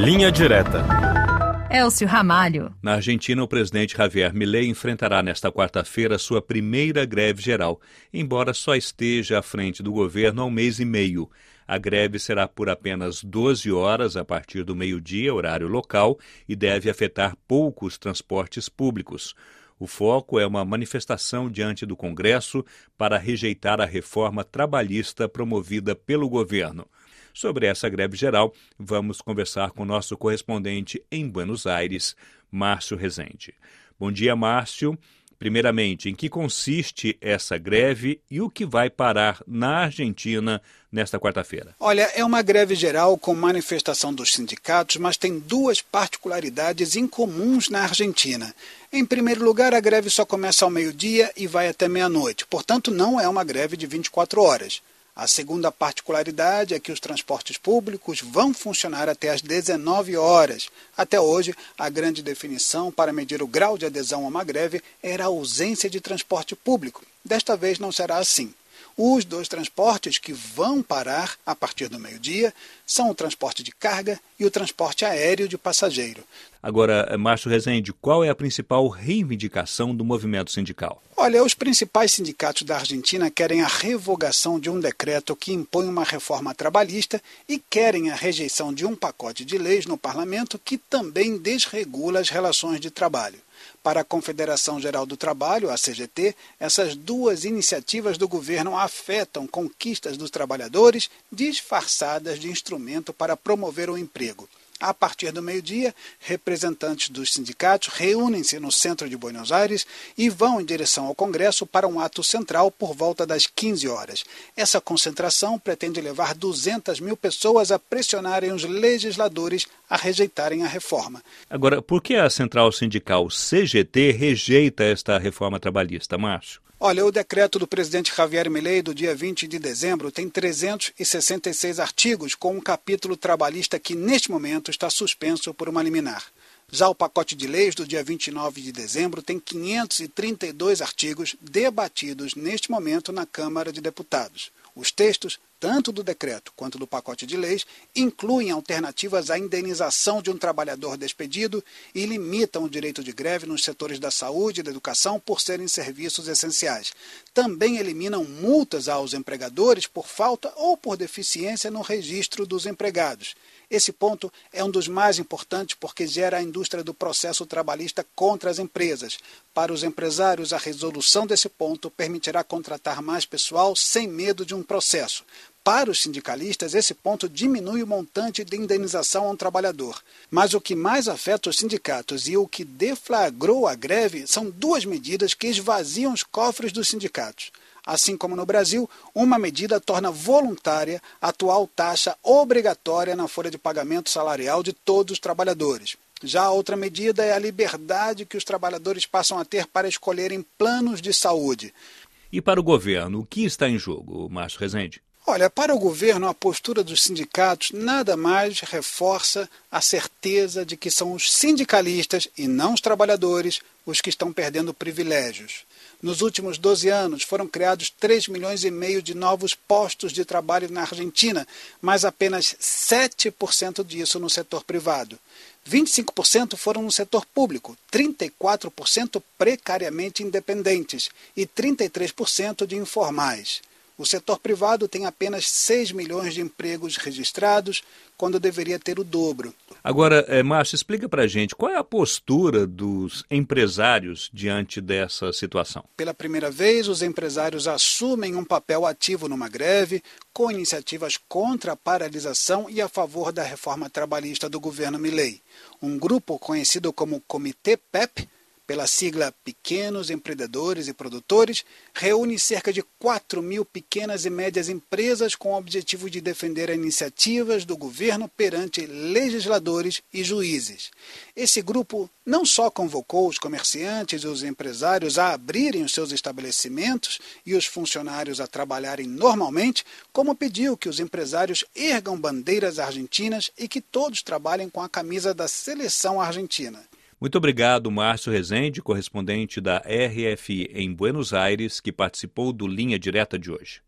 Linha Direta. Elcio Ramalho. Na Argentina, o presidente Javier Milei enfrentará nesta quarta-feira sua primeira greve geral, embora só esteja à frente do governo há um mês e meio. A greve será por apenas 12 horas a partir do meio-dia, horário local, e deve afetar poucos transportes públicos. O foco é uma manifestação diante do Congresso para rejeitar a reforma trabalhista promovida pelo governo. Sobre essa greve geral, vamos conversar com nosso correspondente em Buenos Aires, Márcio Rezende. Bom dia, Márcio. Primeiramente, em que consiste essa greve e o que vai parar na Argentina nesta quarta-feira? Olha, é uma greve geral com manifestação dos sindicatos, mas tem duas particularidades incomuns na Argentina. Em primeiro lugar, a greve só começa ao meio-dia e vai até meia-noite, portanto, não é uma greve de 24 horas. A segunda particularidade é que os transportes públicos vão funcionar até às 19 horas. Até hoje, a grande definição para medir o grau de adesão a uma greve era a ausência de transporte público. Desta vez não será assim. Os dois transportes que vão parar a partir do meio-dia são o transporte de carga e o transporte aéreo de passageiro. Agora, Márcio Rezende, qual é a principal reivindicação do movimento sindical? Olha, os principais sindicatos da Argentina querem a revogação de um decreto que impõe uma reforma trabalhista e querem a rejeição de um pacote de leis no parlamento que também desregula as relações de trabalho. Para a Confederação Geral do Trabalho, a CGT, essas duas iniciativas do governo afetam conquistas dos trabalhadores disfarçadas de instrumento para promover o emprego. A partir do meio-dia, representantes dos sindicatos reúnem-se no centro de Buenos Aires e vão em direção ao Congresso para um ato central por volta das 15 horas. Essa concentração pretende levar 200 mil pessoas a pressionarem os legisladores a rejeitarem a reforma. Agora, por que a central sindical CGT rejeita esta reforma trabalhista, Márcio? Olha, o decreto do presidente Javier Milei do dia 20 de dezembro tem 366 artigos com um capítulo trabalhista que neste momento está suspenso por uma liminar. Já o pacote de leis do dia 29 de dezembro tem 532 artigos debatidos neste momento na Câmara de Deputados. Os textos tanto do decreto quanto do pacote de leis, incluem alternativas à indenização de um trabalhador despedido e limitam o direito de greve nos setores da saúde e da educação por serem serviços essenciais. Também eliminam multas aos empregadores por falta ou por deficiência no registro dos empregados. Esse ponto é um dos mais importantes porque gera a indústria do processo trabalhista contra as empresas. Para os empresários, a resolução desse ponto permitirá contratar mais pessoal sem medo de um processo. Para os sindicalistas, esse ponto diminui o montante de indenização a um trabalhador. Mas o que mais afeta os sindicatos e o que deflagrou a greve são duas medidas que esvaziam os cofres dos sindicatos. Assim como no Brasil, uma medida torna voluntária a atual taxa obrigatória na folha de pagamento salarial de todos os trabalhadores. Já a outra medida é a liberdade que os trabalhadores passam a ter para escolherem planos de saúde. E para o governo, o que está em jogo, Márcio Rezende? Olha, para o governo, a postura dos sindicatos nada mais reforça a certeza de que são os sindicalistas e não os trabalhadores os que estão perdendo privilégios. Nos últimos 12 anos foram criados 3 milhões e meio de novos postos de trabalho na Argentina, mas apenas 7% disso no setor privado. 25% foram no setor público, 34% precariamente independentes e 33% de informais. O setor privado tem apenas 6 milhões de empregos registrados, quando deveria ter o dobro. Agora, é, Márcio, explica para a gente qual é a postura dos empresários diante dessa situação. Pela primeira vez, os empresários assumem um papel ativo numa greve, com iniciativas contra a paralisação e a favor da reforma trabalhista do governo Milei. Um grupo conhecido como Comitê PEP pela sigla Pequenos Empreendedores e Produtores, reúne cerca de 4 mil pequenas e médias empresas com o objetivo de defender iniciativas do governo perante legisladores e juízes. Esse grupo não só convocou os comerciantes e os empresários a abrirem os seus estabelecimentos e os funcionários a trabalharem normalmente, como pediu que os empresários ergam bandeiras argentinas e que todos trabalhem com a camisa da seleção argentina. Muito obrigado, Márcio Rezende, correspondente da RFI em Buenos Aires, que participou do Linha Direta de hoje.